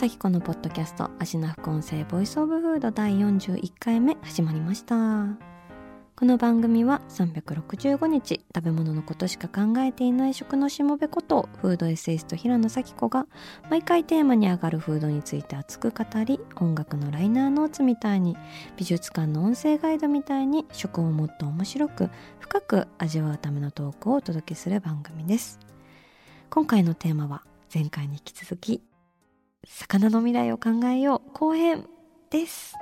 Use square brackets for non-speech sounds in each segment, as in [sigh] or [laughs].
紗季子のポッドキャスト味な副音声 voice of food 第41回目始まりました。この番組は365日食べ物のことしか考えていない食のしもべことフードエッセイスト平野紗季子が毎回テーマに上がるフードについて熱く語り音楽のライナーノーツみたいに美術館の音声ガイドみたいに食をもっと面白く深く味わうためのトークをお届けする番組です。今回のテーマは前回に引き続き魚の未来を考えよう後編です。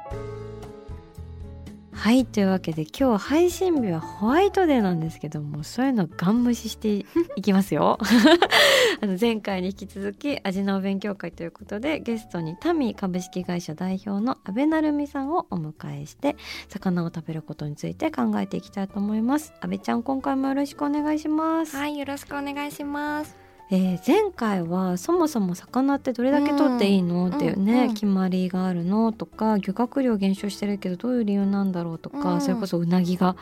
はいというわけで今日配信日はホワイトデーなんですけどもそういうのガン無視していきますよ。[laughs] あの前回に引き続き味のお勉強会ということでゲストにタミ株式会社代表の阿部成美さんをお迎えして魚を食べることについて考えていきたいと思います。阿部ちゃん今回もよろしくお願いします。はい、よろしくお願いします。えー前回はそもそも魚ってどれだけ取っていいの、うん。っていうね、うんうん決まりがあるの？とか漁獲量減少してるけどどういう理由なんだろうとか、うん。それこそうなぎが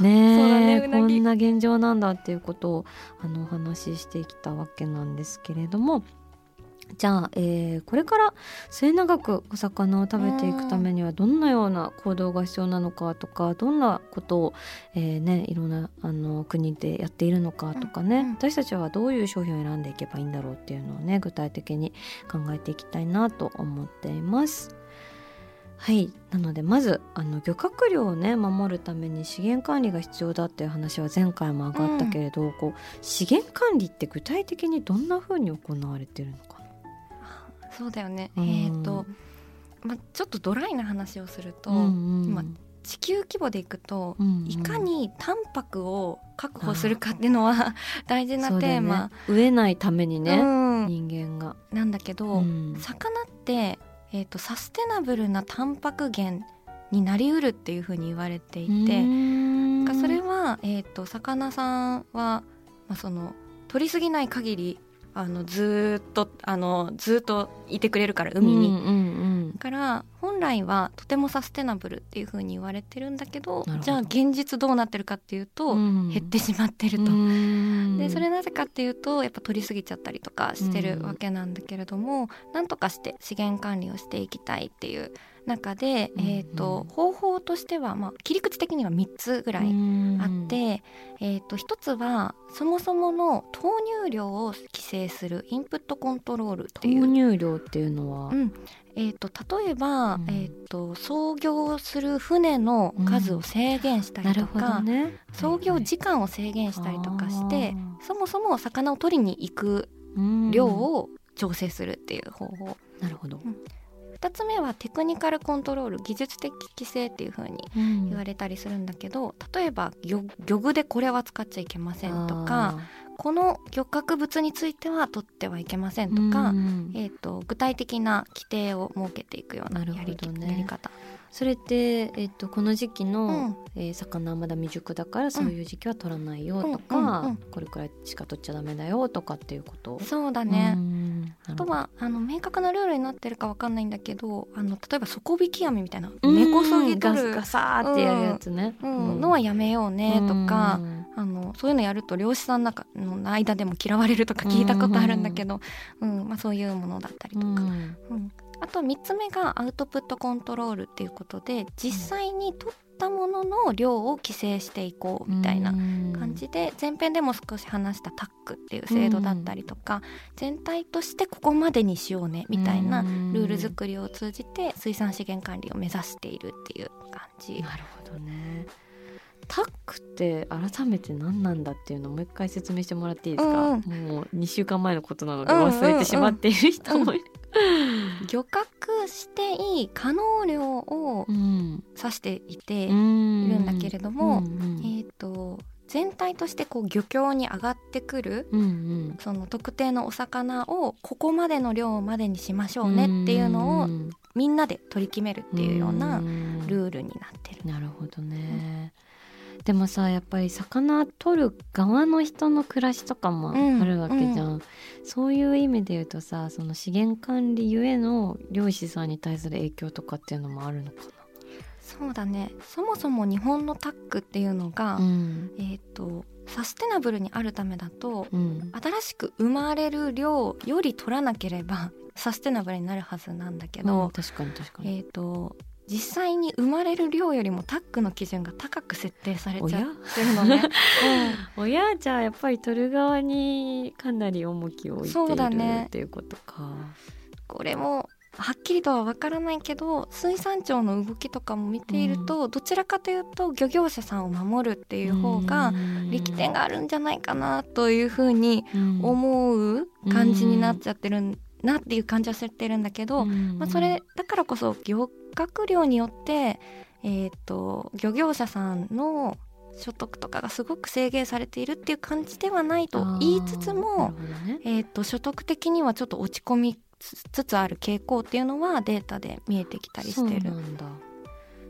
ねね。こんな現状なんだっていうことをあのお話ししてきたわけなんですけれどもじゃあ、えーこれから末永くお魚を食べていくためにはどんなような行動が必要なのかとかどんなことを、えーね、いろんなあの国でやっているのかとかね、うん。うん私たちはどういう商品を選んでいけばいいんだろうっていうのをね具体的に考えていきたいなと思っています。はい。なのでまずあの漁獲量をね守るために資源管理が必要だっていう話は前回も上がったけれど、こう資源管理って具体的にどんな風に行われてるのかそうだよね。な。えっ、と、まちょっとドライな話をすると、うんうん。今地球規模でいくと、うんうん。いかにタンパクを確保するかっていうのは [laughs] 大事なテーマ、飢えないためにね、うん。人間が。なんだけど、うん。魚って、えー、とサステナブルなタンパク源になりうるっていうふうに言われていて、それは、えー、と魚さんは、まあ、その取りすぎない限りあのずーっとあのずーっといてくれるから海に。うんうんうんだから本来はとてもサステナブルっていう風に言われてるんだけどじゃあ現実どうなってるかっていうと、うん減ってしまってると。うんでそれなぜかっていうとやっぱ取りすぎちゃったりとかしてるわけなんだけれども、なんとかして資源管理をしていきたいっていう中で、うんえー、と方法としては、まあ、切り口的には3つぐらいあって、えー、と1つはそもそもの投入量を規制するインプットコントロールっていう。投入量っていうのは、うん。えー、と例えば、うん。えー、と操業する船の数を制限したりとか、どね。操業時間を制限したりとかして、そもそも魚を取りに行く量を調整するっていう方法、なるほど、2つ目はテクニカルコントロール技術的規制っていう風に言われたりするんだけど例えば漁漁具でこれは使っちゃいけませんとかこの漁獲物については取ってはいけませんとか、えー、と具体的な規定を設けていくようなやり,、ね。やり方。それって、えっと、この時期の、うん。えー魚はまだ未熟だからそういう時期は取らないよとか、うんうんうん。これくらいしか取っちゃダメだよとかっていうこと？そうだね、うんあとはあの明確なルールになってるかわかんないんだけどあの例えば底引き網みたいなうん根こそぎガ取る。スガサーってやるやつね、うん。のはやめようねとか、うん。あのそういうのやると漁師さん。の中の間でも嫌われるとか聞いたことあるん。だけど、うん。まあ、そういうものだったりとか、うん。うんあと3つ目がアウトプットコントロールっていうことで実際に取ったものの量を規制していこうみたいな感じで前編でも少し話したタックっていう制度だったりとか、全体としてここまでにしようねみたいなルール作りを通じて水産資源管理を目指しているっていう感じ。なるほどね。タックって改めて何なんだっていうのをもう一回説明してもらっていいですか、うん。もう2週間前のことなので忘れてしまっている人もいる、[laughs] 漁獲していい可能量をうん指していて、いいるんだけれどもうん。うんえー、と全体としてこう漁協に上がってくるうんうん。その特定のお魚をここまでの量までにしましょうねっていうのをんみんなで取り決めるっていうようなうん。ルールになってる。なるほどね、でもさやっぱり魚取る側の人の暮らしとかもあるわけじゃん、そういう意味で言うとさその資源管理ゆえの漁師さんに対する影響とかっていうのもあるのかそうだね。そもそも日本のタックっていうのが、なうん。えー、とサステナブルにあるためだとうん。新しく生まれる量より取らなければサステナブルになるはずなんだけうんど、確かに確かに、えー、と実際に生まれる量よりもタックの基準が高く設定されちゃってるのね。おや？[laughs] じゃあやっぱり取る側にかなり重きを置いてそういるだねっていうことか。これもはっきりとは分からないけど水産庁の動きとかも見ていると、どちらかというと漁業者さんを守るっていう方が力点があるんじゃないかなというふうに思う感じになっちゃってるなっていう感じはしてるんだけど、まあ、それだからこそ漁獲量によって、えー、と漁業者さんの所得とかがすごく制限されているっていう感じではないと言いつつも、えー、と所得的にはちょっと落ち込みつつある傾向っていうのはデータで見えてきたりしてる。そうなんだ。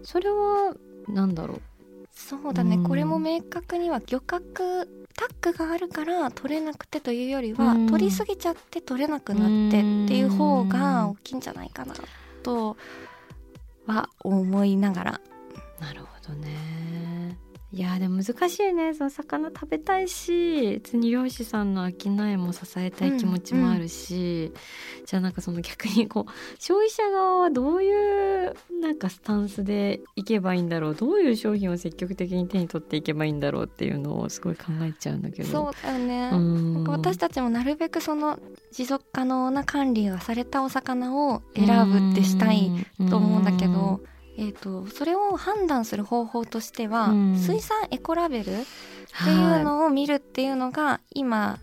それはなんだろう。そうだね、うん。これも明確には漁獲タックがあるから取れなくてというよりは、うん。取りすぎちゃって取れなくなってっていう方が大きいんじゃないかなとは思いながら。なるほどねいやでも難しいね。その魚食べたいし別に漁師さんの商いも支えたい気持ちもあるし、じゃあなんかその逆にこう消費者側はどういうなんかスタンスでいけばいいんだろう。どういう商品を積極的に手に取っていけばいいんだろうっていうのをすごい考えちゃうんだけど。そうだよね、うん。なんか私たちもなるべくその持続可能な管理がされたお魚を選ぶってしたいと思うんだけど、えー、とそれを判断する方法としては、うん。水産エコラベルっていうのを見るっていうのが今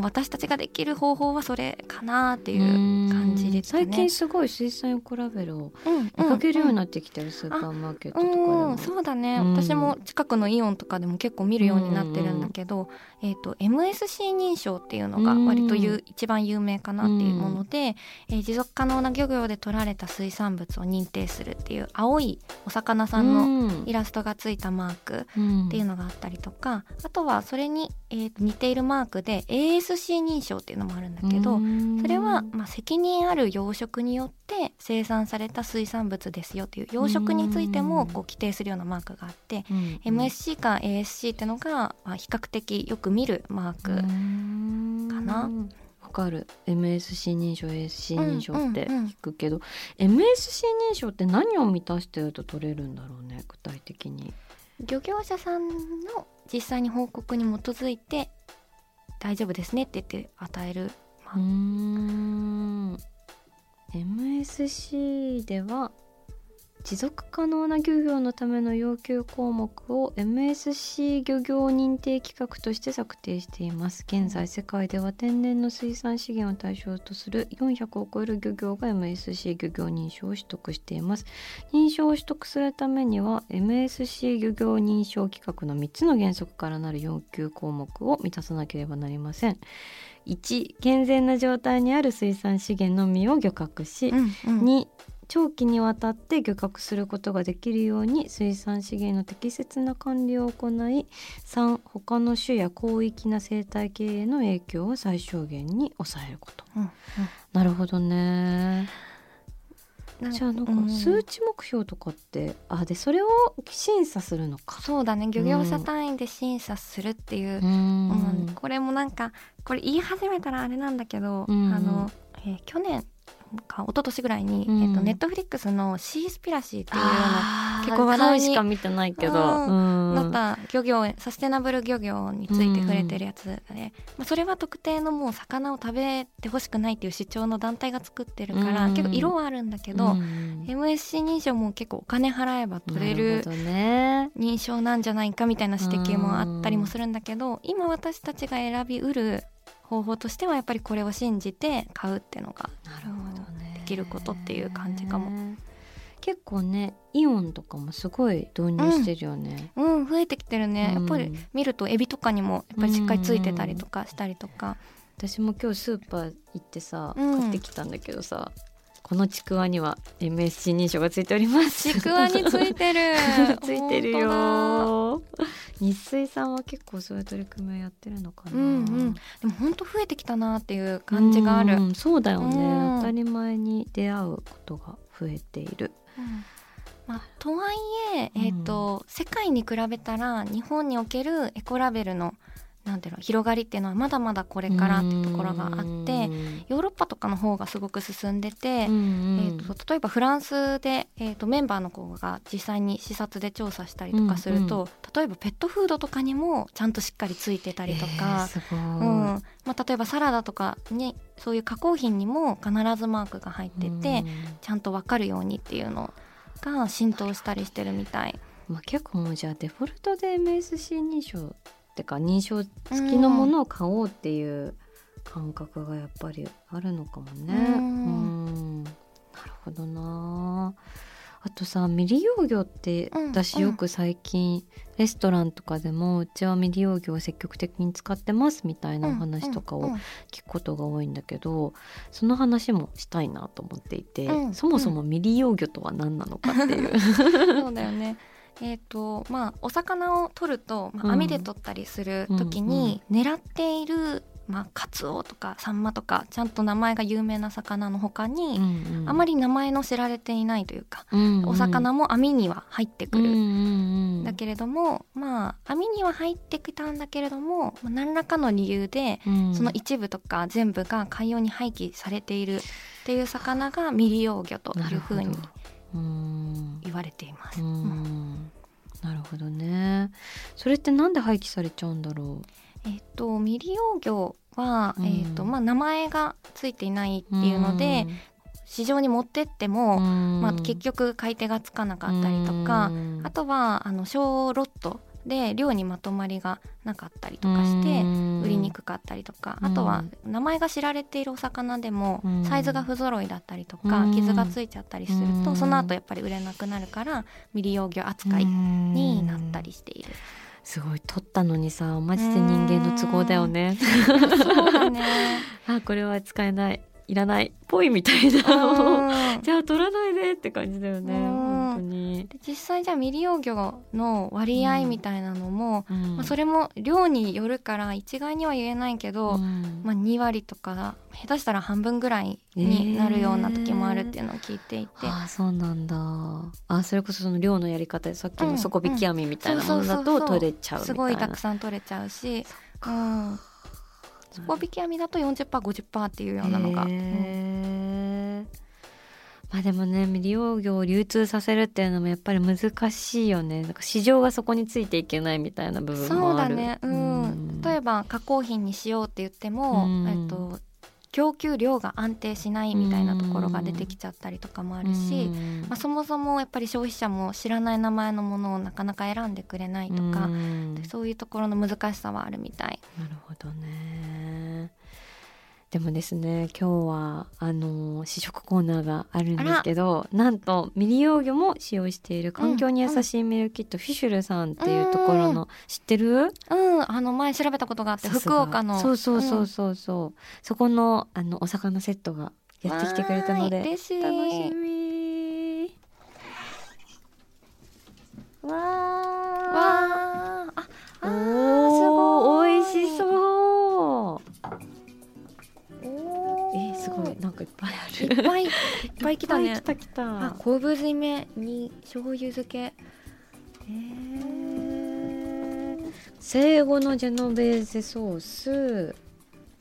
私たちができる方法はそれかなっていう感じでね。最近すごい水産エコラベルをうん見かけるようになっってきてる、スーパーマーケットとうかでも、ん、そうだね、うん。私も近くのイオンとかでも結構見るようになってるんだけど、えー、と MSC 認証っていうのが割とゆ、うん一番有名かなっていうもので、えー持続可能な漁業で取られた水産物を認定するっていう青いお魚さんののイラストがついたマークっっていうのがあったりとかあとはそれに、えー似ているマークで ASC 認証っていうのもあるんだけど、それは、まあ、責任ある養殖によって生産された水産物ですよっていう養殖についてもこう規定するようなマークがあって、MSC か ASC ってのが、まあ、比較的よく見るマーク、かな。わかる。MSC 認証 ASC 認証ってうんうんうん。聞くけど、MSC 認証って何を満たしてると取れるんだろうね具体的に。漁業者さんの実際に報告に基づいて大丈夫ですねって言って与える、まあ。うーん。MSC では持続可能な漁業のための要求項目を MSC 漁業認定規格として策定しています。現在世界では天然の水産資源を対象とする400を超える漁業が MSC 漁業認証を取得しています。認証を取得するためには MSC 漁業認証規格の3つの原則からなる要求項目を満たさなければなりません。1健全な状態にある水産資源のみを漁獲し、うんうん。2長期にわたって漁獲することができるように水産資源の適切な管理を行い3他の種や広域な生態系への影響を最小限に抑えること。うんなるほどね。うんじゃあなんかうん。数値目標とかって、あでそれを審査するのか。そうだね。漁業者単位で審査するっていう。うん。ん。でこれもなんかこれ言い始めたらあれなんだけど、うん。あの、えー去年か一昨年ぐらいに、うん。えっとネットフリックスのシースピラシーっていうようなあー結構話題にしか見てないけど、うん。うん。なった漁業サステナブル漁業について触れてるやつで、まあ、それは特定のもう魚を食べてほしくないっていう主張の団体が作ってるから、うん。結構色はあるんだけど、うん。MSC 認証も結構お金払えば取れなる認証なんじゃないかみたいな指摘もあったりもするんだけど今私たちが選びうる方法としてはやっぱりこれを信じて買うっていうのがなるほどね。きることっていう感じかも。結構ねイオンとかもすごい導入してるよね。うん、うん、増えてきてるね、やっぱり見るとエビとかにもやっぱりしっかりついてたりとかしたりとか。私も今日スーパー行ってさ、買ってきたんだけどさこのちくわには MSC 認証がついております。ちくわについてる。[laughs] ついてるよ日水さんは結構そういう取り組みをやってるのかな、うんうん、でも本当増えてきたなっていう感じがある、うそうだよね、当たり前に出会うことが増えている、うん。まあ、とはいええーと、うん、世界に比べたら日本におけるエコラベルのなんていうの広がりっていうのはまだまだこれからってところがあってヨーロッパとかの方がすごく進んでて、えーと、例えばフランスで、えーと、メンバーの子が実際に視察で調査したりとかすると、うんうん、例えばペットフードとかにもちゃんとしっかりついてたりとか、えー、うん。まあ、例えばサラダとかにそういう加工品にも必ずマークが入ってて、ちゃんと分かるようにっていうのが浸透したりしてるみたい。まあ、結構もうじゃあデフォルトで MSC 認証ってか認証付きのものを買おうっていう感覚がやっぱりあるのかもね。うん。なるほどな。あとさ未利用魚って私よく最近、レストランとかでもうちは未利用魚を積極的に使ってますみたいなお話とかを聞くことが多いんだけど、その話もしたいなと思っていて、そもそも未利用魚とは何なのかっていう。[laughs] そうだよねえーとまあ、お魚を取ると、まあ、網で取ったりする時に狙っている、まあ、カツオとかサンマとかちゃんと名前が有名な魚の他に、うんうん、あまり名前の知られていないというか、うんうん、お魚も網には入ってくる、うんうん、だけれどもまあ網には入ってきたんだけれども何らかの理由で、うん、その一部とか全部が海洋に廃棄されているっていう魚が未利用魚というふうに言われています。なるほどね。それってなんで廃棄されちゃうんだろう？えっ、と未利用魚は、えっ、とまあ名前がついていないっていうので、市場に持ってっても、まあ、結局買い手がつかなかったりとかあとはあの小ロットで量にまとまりがなかったりとかして売りにくかったりとかあとは名前が知られているお魚でもサイズが不揃いだったりとか傷がついちゃったりするとその後やっぱり売れなくなるから未利用魚扱いになったりしている。すごい取ったのにさマジで人間の都合だよね。そうだね。[laughs] あこれは使えないいらないぽいみたいなじゃあ取らないでって感じだよね本当に。実際じゃあ未利用魚の割合みたいなのも、うん、まあ、それも量によるから一概には言えないけど、うん、まあ、2割とか下手したら半分ぐらいになるような時もあるっていうのを聞いていて、えー、あそうなんだ。あそれこそその量のやり方でさっきの底引き網みたいなものだと取れちゃうすごいたくさん取れちゃうし。うん底引き網だと 40%50% っていうようなのが。まあでもね未利用魚を流通させるっていうのもやっぱり難しいよね。なんか市場がそこについていけないみたいな部分もある。そうだね、うん、うん、例えば加工品にしようって言っても、うん、えっと供給量が安定しないみたいなところが出てきちゃったりとかもあるし、まあ、そもそもやっぱり消費者も知らない名前のものをなかなか選んでくれないとかそういうところの難しさはあるみたい。なるほどねでもですね今日はあの試食コーナーがあるんですけどなんと未利用魚も使用している環境に優しいメールキット、うん、フィシュルさんっていうところの、知ってる？うんあの前調べたことがあって福岡の。そうそうそうそう。そう、ん、そこのあのお魚セットがやってきてくれたので楽しみ。わー。わーごい。なんかいっぱいある。いっぱいいっぱい来たね。来た来た。あ昆布締めに醤油漬け。え生後のジェノベーゼソース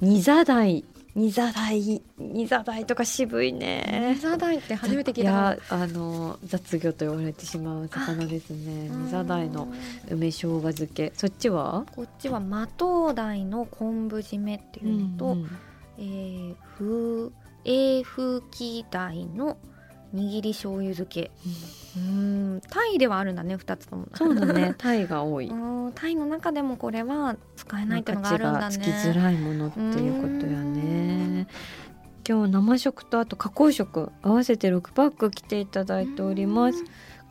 ニザダイ。ニザダイニザダイとか渋いね。ニザダイって初めて聞いたいやあの雑魚と言われてしまう魚ですね。ニザダイの梅生姜漬け。そっちは？こっちはマトウダイの昆布締めっていうのと、うんうんえー、風英風紀大の握り醤油漬け、うん、タイではあるんだね2つとも。そうだね。[laughs] タイが多い。タイの中でもこれは使えないっていうのがあるんだね。つきづらいものっていうことやね。今日生食とあと加工食合わせて6パック来ていただいております。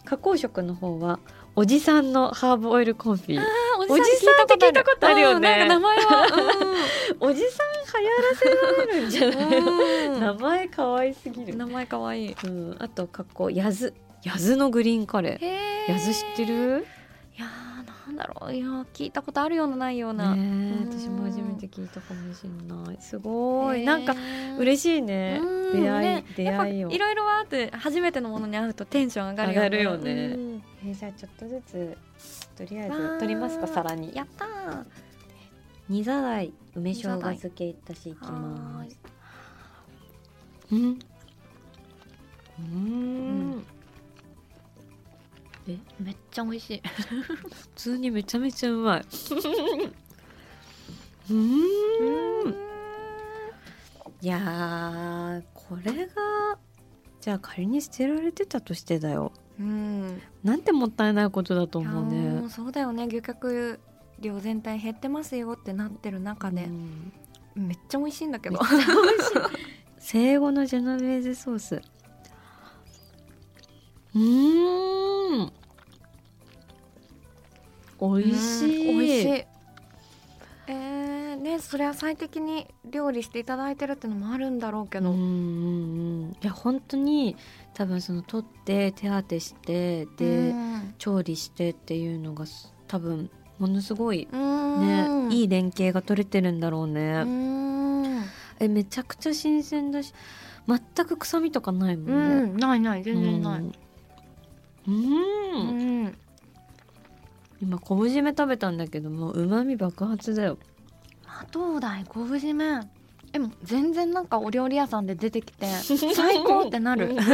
加工食の方はおじさんのハーブオイルコンフィおじさんって聞いたことあるよね。うんなんか名前 [laughs] おじさん流行らせられるんじゃない？は、名前可愛すぎる、名前かわい。いうん、あと加工やずやずのグリーンカレへー。やず知ってる？いやーなんだろう。いやー聞いたことあるようなな。いような、私も初めて聞いたかもしれない。すごい。なんか嬉しいね。うん。出会い、ね。出会いを。いろいろあって初めてのものに会うとテンション上がるよね。上がるよね。うん。えーじゃあちょっとずつとりあえず取りますか皿に。やったー。煮ざらい梅生姜漬けいたしいきはますうん。うん。えめっちゃ美味しい。普通にめちゃめちゃうまい。[laughs] うん。いやーこれがじゃあ仮に捨てられてたとしてだようん。なんてもったいないことだと思うーねそうだよね。漁獲量全体減ってますよってなってる中で。う、ん。めっちゃ美味しいんだけど。[laughs] 生後のジェノベーゼソース。うーん。美味しい。うん美味しい。えー、ねそれは最適に料理していただいてるってのもあるんだろうけど、うん。いや本当に多分その取って手当てしてで、うん。調理してっていうのがす多分ものすごいうん。ね、いい連携が取れてるんだろううね、ん。えめちゃくちゃ新鮮だし全く臭みとかないもうんね、んないない全然ない、うん。ううん。ん。今昆布締め食べたんだけどもうまみ爆発だよ。あどうだい？昆布締めえもう全然なんかお料理屋さんで出てきて [laughs] 最高ってなる。[laughs]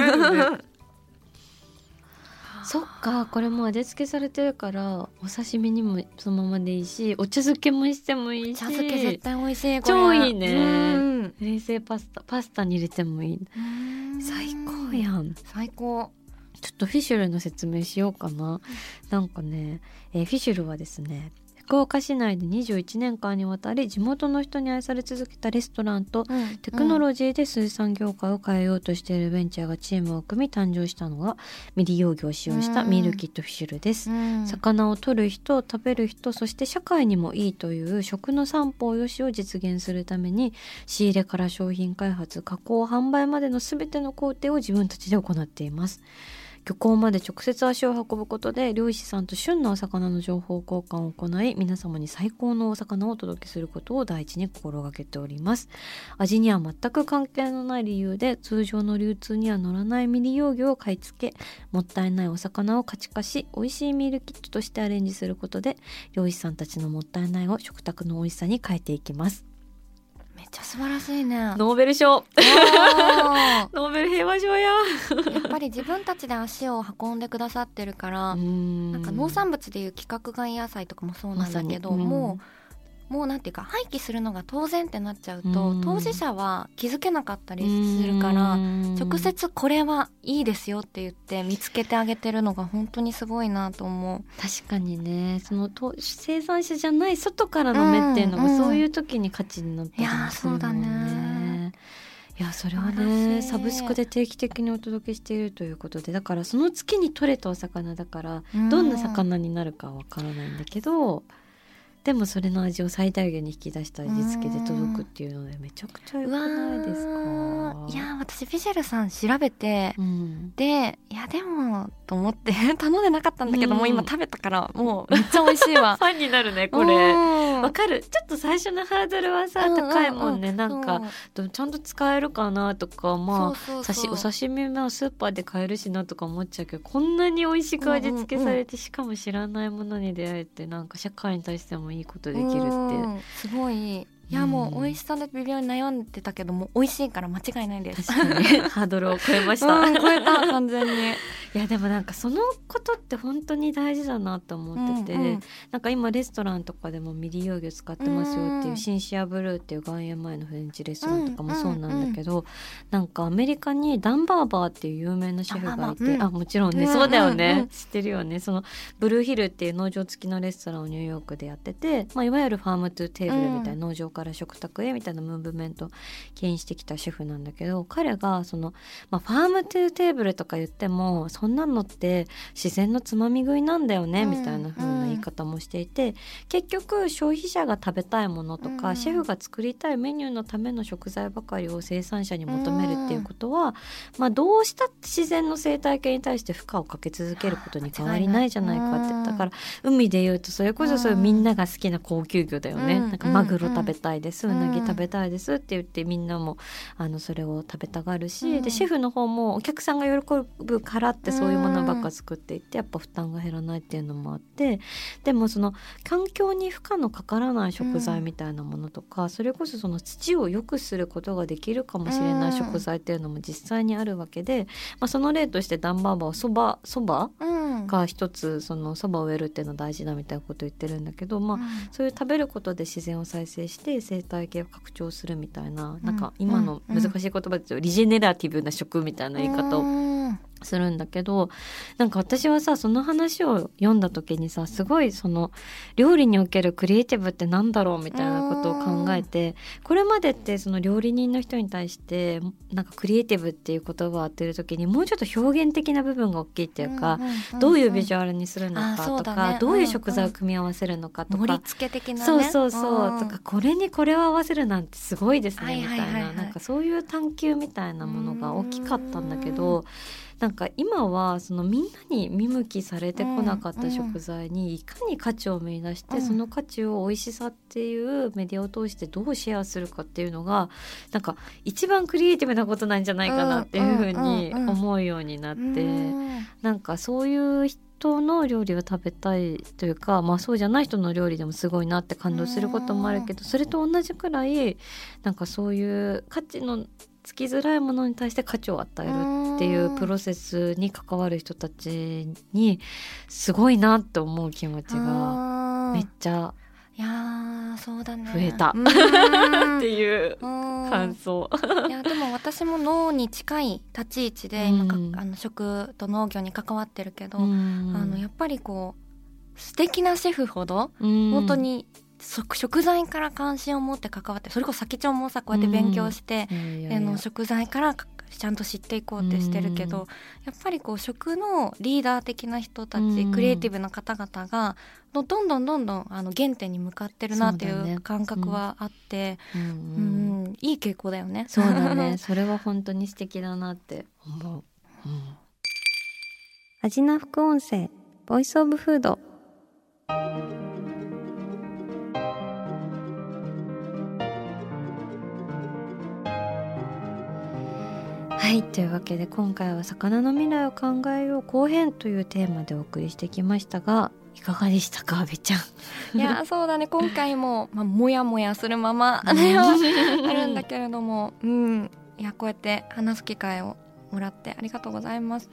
そっかこれもう味付けされてるからお刺身にもそのままでいいしお茶漬けもしてもいいし。茶漬け絶対美味しいこれ。超いいね。うん。冷製パスタパスタに入れてもいい。最高やん。最高。ちょっとフィシュルの説明しようかな。なんかね、えーフィシュルはですね、福岡市内で21年間にわたり地元の人に愛され続けたレストランとテクノロジーで水産業界を変えようとしているベンチャーがチームを組み誕生したのが未利用魚を使用したミールキットフィシュルです。うん。魚を取る人食べる人そして社会にもいいという食の三方よしを実現するために仕入れから商品開発加工販売までの全ての工程を自分たちで行っています漁港まで直接足を運ぶことで漁師さんと旬なお魚の情報交換を行い皆様に最高のお魚をお届けすることを第一に心がけております。味には全く関係のない理由で通常の流通には乗らない未利用魚を買い付けもったいないお魚を価値化し美味しいミールキットとしてアレンジすることで漁師さんたちのもったいないを食卓の美味しさに変えていきます。っちゃ素晴らしいね。やっノーベル賞。[laughs] ノーベル平和賞や。ぱり自分たちで足を運んでくださってるから、ななんか農産物でいう規格外野菜とかもそうなんだけど、もうもうなんていうか廃棄するのが当然ってなっちゃうと、うん。当事者は気づけなかったりするから、直接これはいいですよって言って見つけてあげてるのが本当にすごいなと思う。確かにね。そのと生産者じゃない外からの目っていうのが、うん。うんそういう時に価値になったりもするもんいやーそうだね。いやそれはねサブスクで定期的にお届けしているということでだからその月に取れたお魚だからどんな魚になるかはわからないんだけど、でもそれの味を最大限に引き出した味付けで届くっていうのでめちゃくちゃ良くないですか？いやー私フィシェルさん調べて、うん、でいやでもと思って頼んでなかったんだけど、うん。もう今食べたからもうめっちゃ美味しいわ。[laughs] ファンになるねこうん。れわかる。ちょっと最初のハードルはさ、高いもんね。なんかちゃんと使えるかなとかまあそうそうそう。刺しお刺身もスーパーで買えるしなとか思っちゃうけどこんなに美味しく味付けされて、しかも知らないものに出会えてなんか社会に対してもいいことできるって。すごい。いやもう美味しさで微妙に悩んでたけども美味しいから間違いないです。確かに [laughs] ハードルを超えました、うん超えた完全に。[laughs] いやでもなんかそのことって本当に大事だなと思ってて、うんうん。なんか今レストランとかでも未利用魚使ってますよっていう、うん Sincere Blue っていう外苑前のフレンチレストランとかもそうなんだけど、なんかアメリカにダン・バーバーっていう有名なシェフがいて、うん。あもちろんね、うん。そうだよね、うんうん知ってるよね。その Blue Hill っていう農場付きのレストランをニューヨークでやってて、まあ、いわゆる farm to table みたいな農場から食卓へみたいなムーブメントを牽引してきたシェフなんだけど彼がその、まあ、 farm to table とか言ってもそんなのって自然のつまみ食いなんだよね、みたいな風な言い方もしていて結局消費者が食べたいものとか、シェフが作りたいメニューのための食材ばかりを生産者に求めるっていうことは、まあ、どうしたって自然の生態系に対して負荷をかけ続けることに変わりないじゃないかってだから海でいうとそれこそそういうみんなが好きな高級魚だよね、なんかマグロ食べたいです、うなぎ食べたいですって言ってみんなもあのそれを食べたがるし、でシェフの方もお客さんが喜ぶからってそういうものばっか作っていってやっぱ負担が減らないっていうのもあってでもその環境に負荷のかからない食材みたいなものとか、それこそその土を良くすることができるかもしれない食材っていうのも実際にあるわけで、まあ、その例としてダンバーバーはそばそばが一つそのそばを植えるっていうのは大事だみたいなことを言ってるんだけど、まあ、そういう食べることで自然を再生して生態系を拡張するみたいな、なんか今の難しい言葉で言うとリジェネラティブな食みたいな言い方をするんだけどなんか私はさその話を読んだ時にさすごいその料理におけるクリエイティブってなんだろうみたいなことを考えてこれまでってその料理人の人に対してなんかクリエイティブっていう言葉を当てる時にもうちょっと表現的な部分が大きいっていうか、どういうビジュアルにするのかとか、ね、どういう食材を組み合わせるのかとか、盛り付け的な、ね、そうそうそうとかこれにこれを合わせるなんてすごいですね。みたいな、なんかそう。いう探求みたいなものが大きかったん。だけど。なんか今はそのみんなに見向きされてこなかった食材にいかに価値を見出して、その価値を美味しさっていうメディアを通してどうシェアするかっていうのがなんか一番クリエイティブなことなんじゃないかなっていうふうに思うようになって、なんかそういう人の料理を食べたいというか、まあ、そうじゃない人の料理でもすごいなって感動することもあるけどそれと同じくらいなんかそういう価値のつきづらいものに対して価値を与えるっていうプロセスに関わる人たちにすごいなって思う気持ちがめっちゃいやそうだね。増えた。[laughs] っていう感想。いやでも私も脳に近い立ち位置で今あの食と農業に関わってるけどあのやっぱりこう素敵なシェフほど本当に食材から関心を持って関わってそれこそ先ちゃんもさこうやって勉強して、うん、あの食材からちゃんと知っていこうってしてるけど、うん、やっぱりこう食のリーダー的な人たち、うん、クリエイティブな方々がどんどんどんどんあの原点に向かってるなっていう感覚はあって、うね、うんいい傾向だよね。そうだね。[laughs] それは本当に素敵だなって思う。うん、味な副音声ボイスオブフードはいというわけで今回は魚の未来を考えよう後編というテーマでお送りしてきましたがいかがでしたか阿部ちゃん？いや [laughs] そうだね今回も、まあ、もやもやするままあるんだけれどもうん。いやこうやって話す機会をもらってありがとうございます。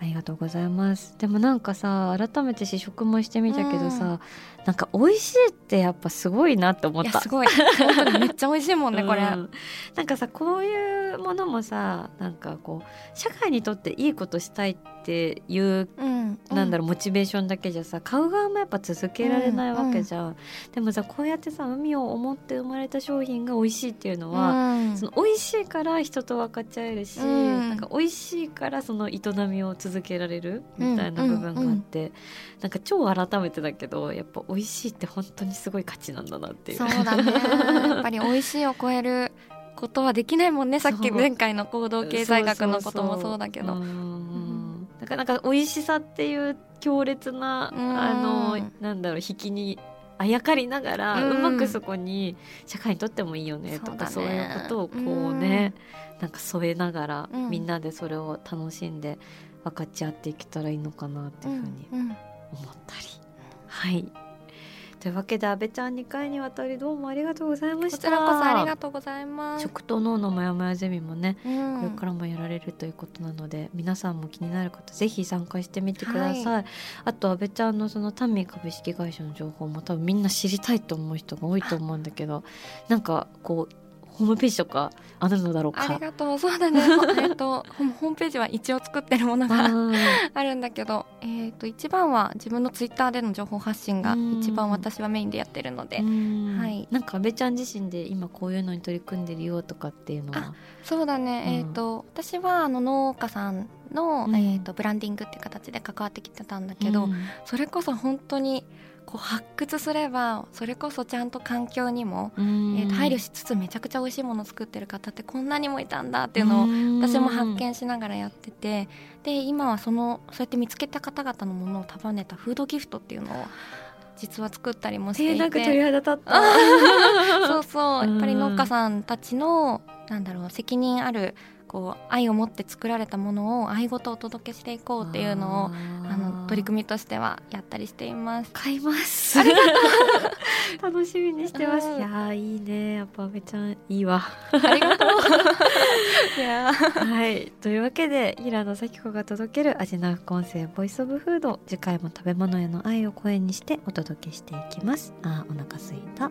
ありがとうございます。でもなんかさ改めて試食もしてみたけどさ、うん、なんか美味しいってやっぱすごいなって思った。すごい。本当にめっちゃ美味しいもんねこれ、[laughs] うん、なんかさこういうものもさなんかこう社会にとっていいことしたいっていう、うん、なんだろうモチベーションだけじゃさ買う側もやっぱ続けられないわけじゃん、うんうん、でもさこうやってさ海を思って生まれた商品が美味しいっていうのは、うん、その美味しいから人と分かっちゃえるし、うん、なんか美味しいからその営みを続けられるみたいな部分があって、うんうんうん、なんか超改めてだけどやっぱ美味しいって本当にすごい価値なんだなっていう。そうだね。やっぱり美味しいを超えることはできないもんねさっき前回の行動経済学のこともそうだけど。そうそうそう。なかなか美味しさっていう強烈な、あのなんだろう引きにあやかりながら、うまくそこに社会にとってもいいよねとかそう,、いうことをこうね、なんか添えながら、みんなでそれを楽しんで分かち合っていけたらいいのかなっていうふうに思ったり、はいというわけで阿部ちゃん2回にわたりどうもありがとうございました。こちらこそありがとうございます。食と脳のモヤモヤゼミもね、うん、これからもやられるということなので皆さんも気になる方ぜひ参加してみてください、はい、あと阿部ちゃんのそのタミー株式会社の情報も多分みんな知りたいと思う人が多いと思うんだけどなんかこうホームページとかあるのだろうか？ありがとう。そうだね。[laughs] えっとホームページは一応作ってるものがあ [laughs] るんだけど、えっと一番は自分のツイッターでの情報発信が一番私はメインでやってるので、はい、なんか阿部ちゃん自身で今こういうのに取り組んでるよとかっていうのは？そうだね、うん、えっ、と私はあの農家さんの、うん、えーと、ブランディングっていう形で関わってきてたんだけど、うん、それこそ本当にこう発掘すればそれこそちゃんと環境にも、えー、配慮しつつめちゃくちゃ美味しいものを作ってる方ってこんなにもいたんだっていうのを私も発見しながらやっててで今はそのそうやって見つけた方々のものを束ねたフードギフトっていうのを実は作ったりもしていて、なんか鳥肌立った。[laughs] そうそう。やっぱり農家さんたちのなんだろう責任あるこう愛を持って作られたものを愛ごとお届けしていこうっていうのをあの取り組みとしてはやったりしています。買います。[laughs] 楽しみにしてます、うん、いやいいね。やっぱめちゃいいわ。ありがとう。[laughs] いやはい。というわけで平野咲子が届ける味な副音声ボイスオブフード。次回も食べ物への愛を声にしてお届けしていきます。あお腹すいた